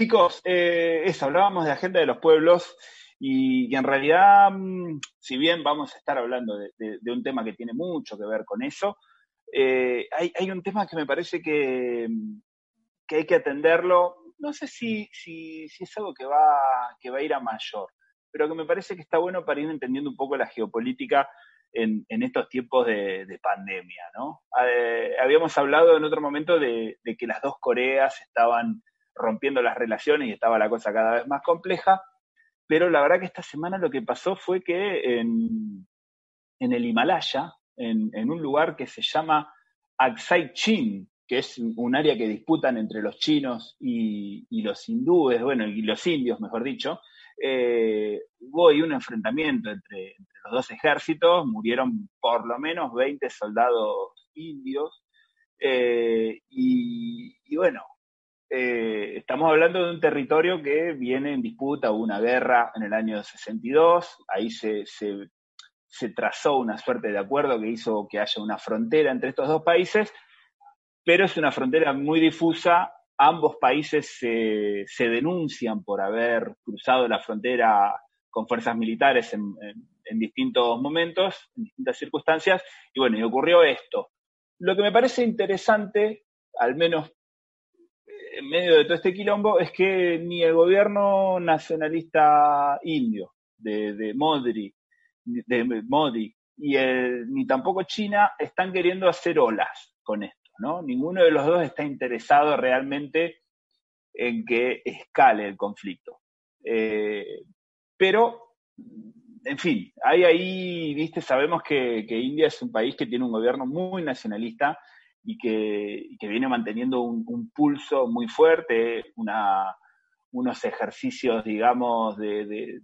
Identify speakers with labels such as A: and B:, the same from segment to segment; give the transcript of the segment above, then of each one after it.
A: Chicos, eh, hablábamos de agenda de los pueblos y, en realidad, mm, si bien vamos a estar hablando de, un tema que tiene mucho que ver con eso, eh, hay, un tema que me parece que, hay que atenderlo. No sé si, si, es algo que va, que va a ir a mayor, pero que me parece que está bueno para ir entendiendo un poco la geopolítica en, estos tiempos de, pandemia, ¿no? Eh, habíamos hablado en otro momento de, que las dos Coreas estaban rompiendo las relaciones y estaba la cosa cada vez más compleja, pero la verdad que esta semana lo que pasó fue que en, el Himalaya, en, un lugar que se llama Aksai Chin, que es un área que disputan entre los chinos y, los hindúes, bueno, y los indios, mejor dicho, eh, hubo ahí un enfrentamiento entre, los dos ejércitos, murieron por lo menos 20 soldados indios, eh, y, bueno, eh, estamos hablando de un territorio que viene en disputa, hubo una guerra en el año 62, ahí se, se, trazó una suerte de acuerdo que hizo que haya una frontera entre estos dos países, pero es una frontera muy difusa, ambos países se, denuncian por haber cruzado la frontera con fuerzas militares en, distintos momentos, en distintas circunstancias, y bueno, y ocurrió esto. Lo que me parece interesante, al menos en medio de todo este quilombo es que ni el gobierno nacionalista indio de, de Modi, de Modi y ni tampoco China están queriendo hacer olas con esto, ¿no? Ninguno de los dos está interesado realmente en que escale el conflicto. Eh, pero, en fin, hay ahí, viste, sabemos que, que India es un país que tiene un gobierno muy nacionalista y que, viene manteniendo un, pulso muy fuerte, unos ejercicios, digamos, de,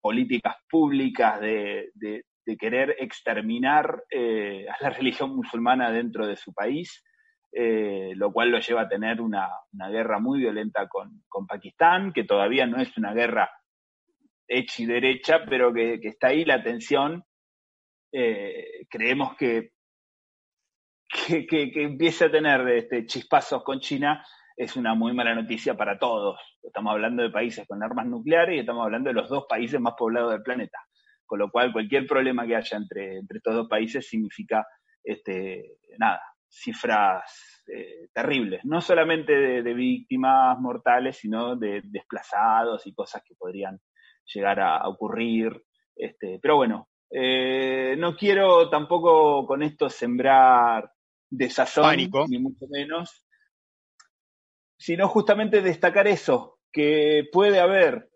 A: políticas públicas, de, querer exterminar eh, a la religión musulmana dentro de su país, eh, lo cual lo lleva a tener una, guerra muy violenta con, Pakistán, que todavía no es una guerra hecha y derecha, pero que, está ahí la tensión. Eh, creemos que que, que, empiece a tener este, chispazos con China es una muy mala noticia para todos. Estamos hablando de países con armas nucleares y estamos hablando de los dos países más poblados del planeta. Con lo cual, cualquier problema que haya entre, entre estos dos países significa, este, nada, cifras eh, terribles. No solamente de, víctimas mortales, sino de desplazados y cosas que podrían llegar a, ocurrir. Este, pero bueno, eh, no quiero tampoco con esto sembrar de sazón, ni mucho menos, sino justamente destacar eso, que puede haber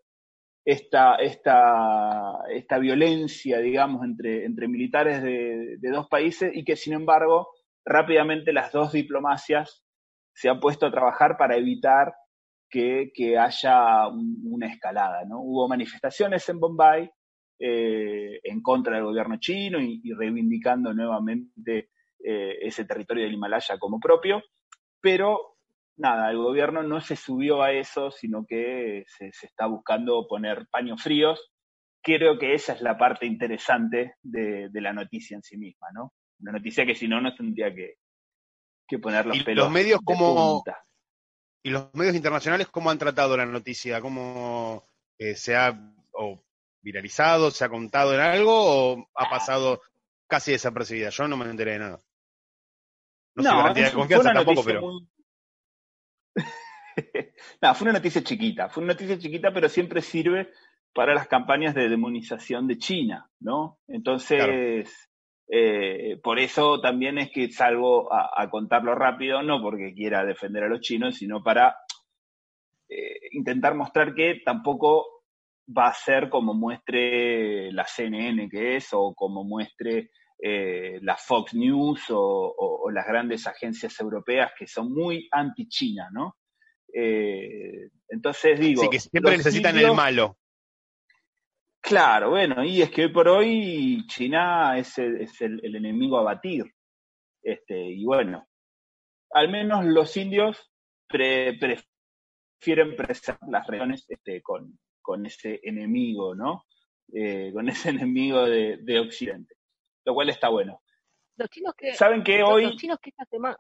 A: esta, esta, esta violencia, digamos, entre, entre militares de, dos países y que, sin embargo, rápidamente las dos diplomacias se han puesto a trabajar para evitar que, haya una escalada. ¿no? Hubo manifestaciones en Bombay eh, en contra del gobierno chino y reivindicando nuevamente eh, ese territorio del Himalaya como propio, pero nada, el gobierno no se subió a eso, sino que se, está buscando poner paños fríos. Creo que esa es la parte interesante de, la noticia en sí misma, ¿no? Una noticia que si no, no tendría que, poner los
B: ¿Y Los medios como... ¿Y los medios internacionales cómo han tratado la noticia? ¿Cómo eh, se ha viralizado, se ha contado en algo o ha pasado casi desapercibida? Yo no me enteré de nada.
A: No, de confianza tampoco, pero. no, fue una noticia chiquita, fue una noticia chiquita, pero siempre sirve para las campañas de demonización de China, ¿no? Entonces, eh, por eso también es que salgo a, contarlo rápido, no porque quiera defender a los chinos, sino para eh, intentar mostrar que tampoco va a ser como muestre la CNN que es o como muestre eh, la Fox News o, las grandes agencias europeas que son muy anti-China, ¿no? Eh, entonces digo...
B: Sí, que siempre necesitan el malo.
A: Claro, bueno, y es que hoy por hoy China es el, enemigo a batir. Este, y bueno, al menos los indios prefieren preservar las regiones este, con, ese enemigo, ¿no? Eh, con ese enemigo de Occidente. lo cual está bueno.
C: Los chinos que...
A: ¿Saben que hoy...
C: Los chinos que esta semana...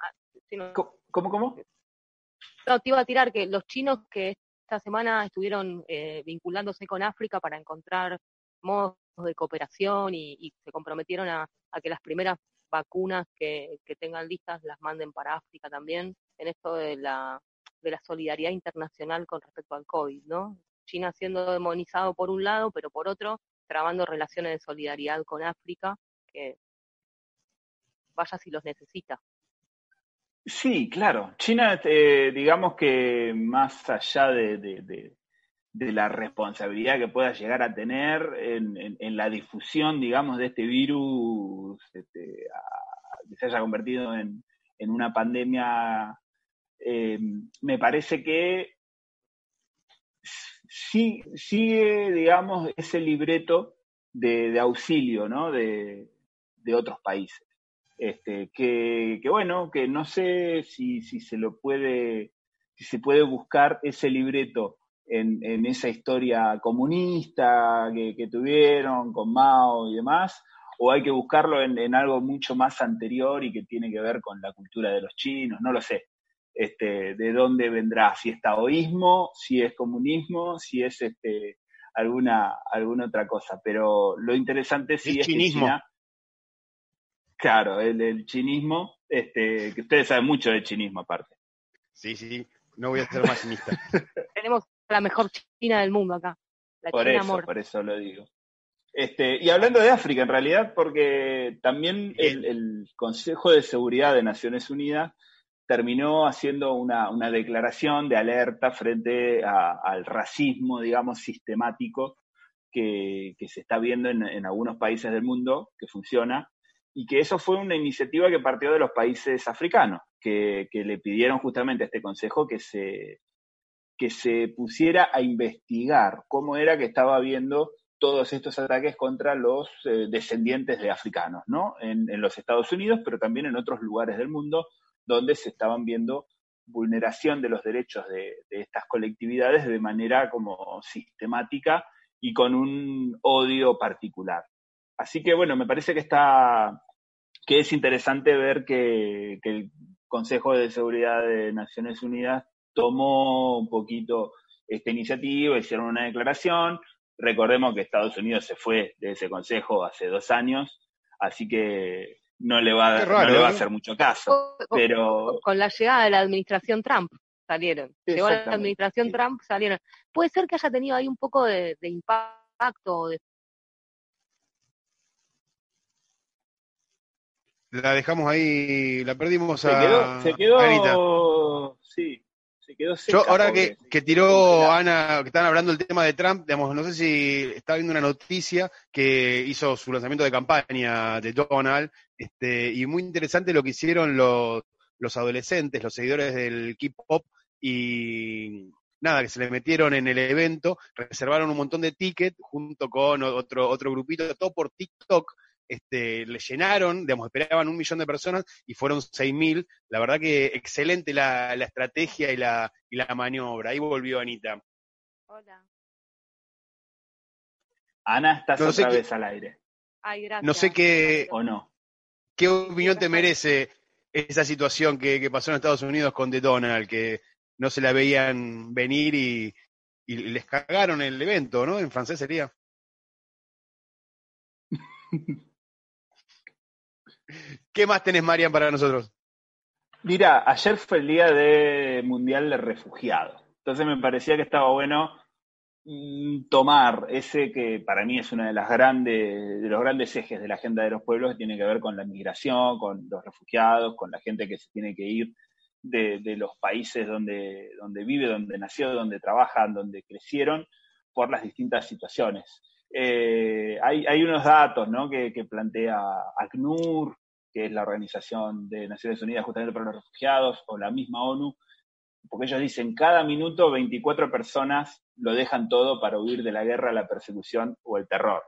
A: Ah, ¿Cómo, cómo?
C: No, te iba a tirar que los chinos que esta semana estuvieron eh, vinculándose con África para encontrar modos de cooperación y, se comprometieron a, que las primeras vacunas que, tengan listas las manden para África también, en esto de la, de la solidaridad internacional con respecto al COVID, ¿no? China siendo demonizado por un lado, pero por otro, trabando relaciones de solidaridad con África, que vaya si los necesita.
A: Sí, claro. China, eh, digamos que más allá de, la responsabilidad que pueda llegar a tener en, la difusión, digamos, de este virus, este, que se haya convertido en, una pandemia, eh, me parece que sí, sigue, digamos, ese libreto de, auxilio, ¿no? De, otros países. Este, que, bueno, que no sé si, se lo puede, si se puede buscar ese libreto en, esa historia comunista que, tuvieron con Mao y demás, o hay que buscarlo en, algo mucho más anterior y que tiene que ver con la cultura de los chinos, no lo sé. Este, de dónde vendrá, si es taoísmo, si es comunismo, si es este, alguna, alguna otra cosa. Pero lo interesante sí es,
B: chinismo.
A: Claro, el, chinismo, este, que ustedes saben mucho de chinismo aparte.
B: Sí, sí, no voy a ser más chinista.
C: Tenemos la mejor China del mundo acá.
A: por eso, por eso lo digo. Este, y hablando de África, en realidad, porque también el, Consejo de Seguridad de Naciones Unidas terminó haciendo una, declaración de alerta frente al racismo, digamos, sistemático que, se está viendo en, algunos países del mundo, que funciona, y que eso fue una iniciativa que partió de los países africanos, que, le pidieron justamente a este Consejo que se, que se pusiera a investigar cómo era que estaba viendo todos estos ataques contra los eh, descendientes de africanos, ¿no? En, en, los Estados Unidos, pero también en otros lugares del mundo, donde se estaban viendo vulneración de los derechos de, estas colectividades de manera como sistemática y con un odio particular. Así que bueno, me parece que está que es interesante ver que, el Consejo de Seguridad de Naciones Unidas tomó un poquito esta iniciativa, hicieron una declaración. Recordemos que Estados Unidos se fue de ese consejo hace dos años, así que no le va, a ¿eh? hacer mucho caso. pero
C: Con la llegada de la administración Trump salieron. Llegó la administración Trump, salieron. Puede ser que haya tenido ahí un poco de, impacto.
B: La dejamos ahí, la perdimos
A: se Quedó, se quedó, sí,
B: yo, ahora que, tiró Ana, que están hablando del tema de Trump, digamos, no sé si está viendo una noticia que hizo su lanzamiento de campaña de Donald, este, y muy interesante lo que hicieron los, los adolescentes, los seguidores del K-pop, y nada, que se le metieron en el evento, reservaron un montón de tickets junto con otro, otro grupito, todo por TikTok, este, le llenaron, digamos, esperaban un millón de personas y fueron seis mil. La verdad que excelente la, estrategia y la, y la maniobra. Ahí volvió Anita.
C: Hola.
A: Ana, estás otra vez al aire.
C: Ay, gracias.
B: No sé qué.
A: ¿O no?
B: ¿Qué opinión te merece esa situación que, pasó en Estados Unidos con The Donald, que no se la veían venir y, y les cagaron el evento, ¿no? En francés sería. ¿Qué más tenés, Marian, para nosotros?
A: Mira, ayer fue el día de Mundial de Refugiados. Entonces me parecía que estaba bueno mm, tomar ese que para mí es uno de los grandes ejes de la agenda de los pueblos que tiene que ver con la migración, con los refugiados, con la gente que se tiene que ir de, los países donde, donde vive, donde nació, donde trabajan, donde crecieron, por las distintas situaciones. Eh, hay, unos datos ¿no? que, plantea ACNUR, que es la Organización de Naciones Unidas justamente para los Refugiados, o la misma ONU, porque ellos dicen, cada minuto 24 personas lo dejan todo para huir de la guerra, la persecución o el terror.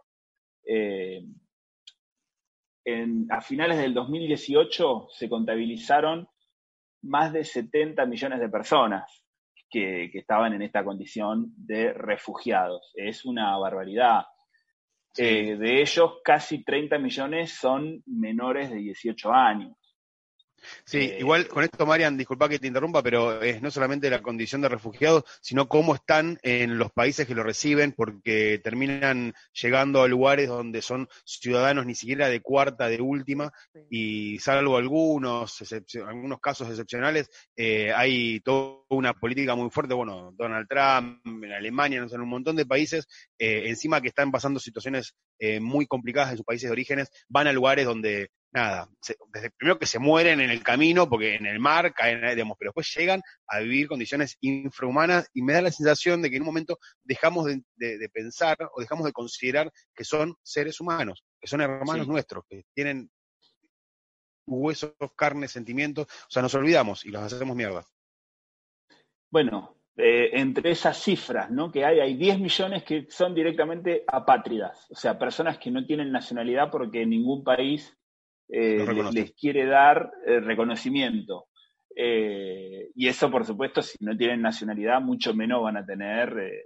A: Eh, a finales del 2018 se contabilizaron más de 70 millones de personas que, estaban en esta condición de refugiados. Es una barbaridad. De ellos, casi 30 millones son menores de 18 años.
B: Sí, eh, igual con esto, Marian, disculpa que te interrumpa, pero es no solamente la condición de refugiados, sino cómo están en los países que lo reciben, porque terminan llegando a lugares donde son ciudadanos ni siquiera de cuarta, de última, y salvo algunos, algunos casos excepcionales, eh, hay toda una política muy fuerte, bueno, Donald Trump, en Alemania, no sé, en un montón de países, eh, encima que están pasando situaciones muy complicadas en sus países de orígenes, van a lugares donde nada, desde primero que se mueren en el camino, porque en el mar caen, digamos, pero después llegan a vivir condiciones infrahumanas y me da la sensación de que en un momento dejamos de, pensar o dejamos de considerar que son seres humanos, que son hermanos nuestros, que tienen huesos, carne, sentimientos, o sea, nos olvidamos y los hacemos mierda.
A: Bueno, eh, entre esas cifras ¿no? que hay, hay 10 millones que son directamente apátridas, o sea, personas que no tienen nacionalidad porque ningún país eh, les, quiere dar eh, reconocimiento. Eh, y eso, por supuesto, si no tienen nacionalidad, mucho menos van a tener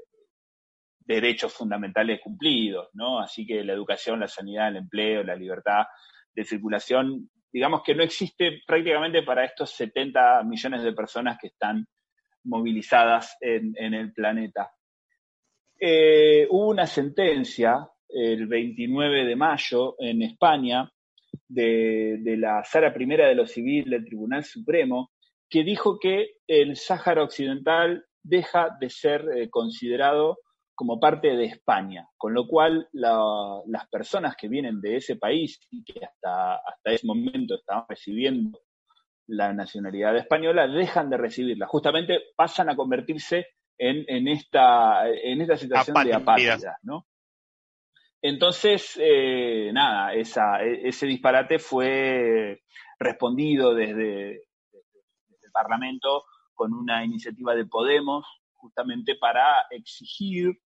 A: derechos fundamentales cumplidos, ¿no? Así que la educación, la sanidad, el empleo, la libertad de circulación, digamos que no existe prácticamente para estos 70 millones de personas que están movilizadas en, en el planeta. hubo una sentencia el 29 de mayo en España de, la Sala Primera de lo Civil del Tribunal Supremo, que dijo que el Sáhara Occidental deja de ser eh, considerado como parte de España, con lo cual las personas que vienen de ese país y que hasta, hasta ese momento estaban recibiendo la nacionalidad española, dejan de recibirla. Justamente pasan a convertirse en, esta, en esta situación de apátrida, ¿no? Entonces, eh, nada, e, ese disparate fue respondido desde, el Parlamento con una iniciativa de Podemos, justamente para exigir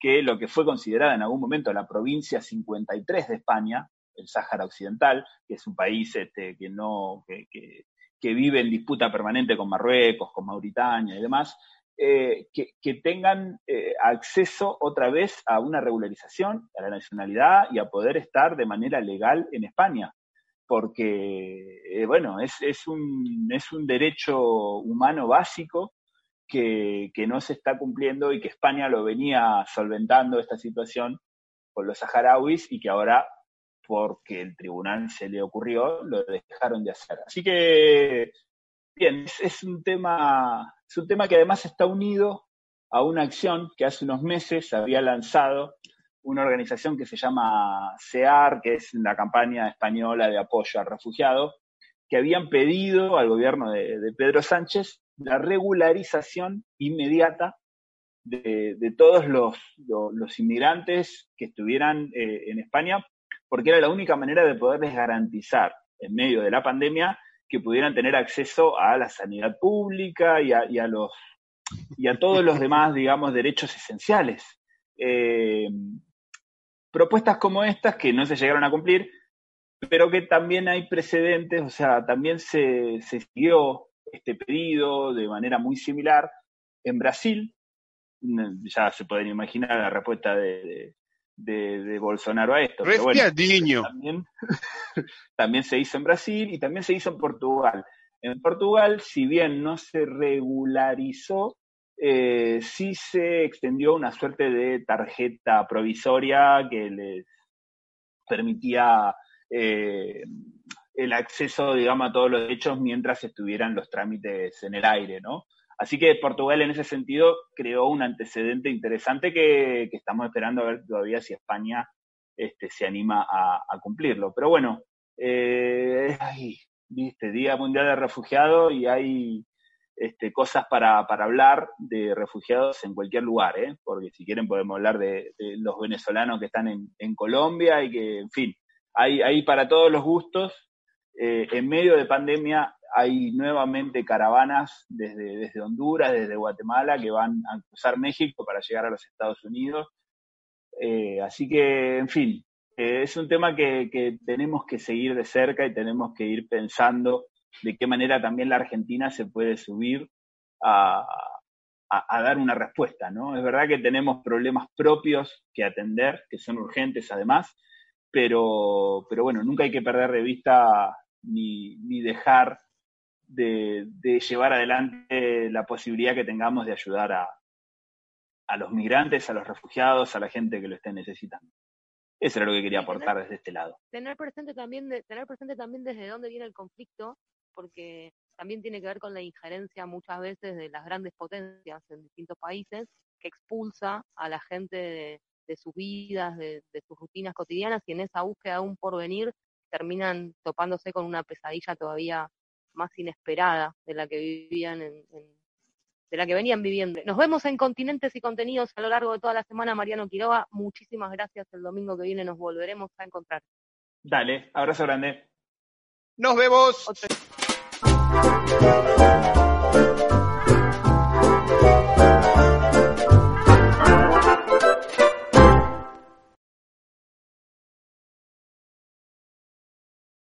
A: que lo que fue considerada en algún momento la provincia 53 de España, el Sáhara Occidental, que es un país este, que, no, que vive en disputa permanente con Marruecos, con Mauritania y demás, eh, que, tengan eh, acceso otra vez a una regularización, a la nacionalidad y a poder estar de manera legal en España. Porque, eh, bueno, es, es, un, es un derecho humano básico que, que, no se está cumpliendo y que España lo venía solventando esta situación con los saharauis y que ahora, porque el tribunal se le ocurrió, lo dejaron de hacer. Así que, bien, es un tema es un tema que además está unido a una acción que hace unos meses había lanzado una organización que se llama CEAR, que es la campaña española de apoyo al refugiado, que habían pedido al gobierno de, Pedro Sánchez la regularización inmediata de, todos los, inmigrantes que estuvieran eh, en España, porque era la única manera de poderles garantizar en medio de la pandemia que pudieran tener acceso a la sanidad pública y a, todos los demás, digamos, derechos esenciales. Eh, propuestas como estas que no se llegaron a cumplir, pero que también hay precedentes, o sea, también se, siguió este pedido de manera muy similar en Brasil. Ya se pueden imaginar la respuesta de, Bolsonaro a esto.
B: Pero
A: también, también se hizo en Brasil y también se hizo en Portugal. En Portugal, si bien no se regularizó, eh, sí se extendió una suerte de tarjeta provisoria que les permitía eh, el acceso, digamos, a todos los derechos mientras estuvieran los trámites en el aire, ¿no? Así que Portugal en ese sentido creó un antecedente interesante que, estamos esperando a ver todavía si España este, se anima a, cumplirlo. Pero bueno, eh, Día Mundial de Refugiados y hay este, cosas para, hablar de refugiados en cualquier lugar, ¿eh? porque si quieren podemos hablar de, los venezolanos que están en, Colombia y que, en fin, hay, hay para todos los gustos. Eh, en medio de pandemia hay nuevamente caravanas desde, desde Honduras, desde Guatemala, que van a cruzar México para llegar a los Estados Unidos. Eh, así que, en fin, eh, es un tema que, tenemos que seguir de cerca y tenemos que ir pensando de qué manera también la Argentina se puede subir a, a, dar una respuesta, ¿no? Es verdad que tenemos problemas propios que atender, que son urgentes además, pero, pero bueno, nunca hay que perder de vista ni, ni dejar de, llevar adelante la posibilidad que tengamos de ayudar a, a los migrantes, a los refugiados, a la gente que lo esté necesitando. Eso era lo que quería aportar desde este lado.
C: Tener presente también, de, tener presente también desde dónde viene el conflicto, porque también tiene que ver con la injerencia muchas veces de las grandes potencias en distintos países que expulsa a la gente de, sus vidas, de, sus rutinas cotidianas y en esa búsqueda de un porvenir terminan topándose con una pesadilla todavía más inesperada de la que vivían en, de la que venían viviendo. Nos vemos en Continentes y Contenidos a lo largo de toda la semana, Mariano Quiroga. Muchísimas gracias. El domingo que viene nos volveremos a encontrar.
A: Dale, abrazo grande.
B: Nos vemos.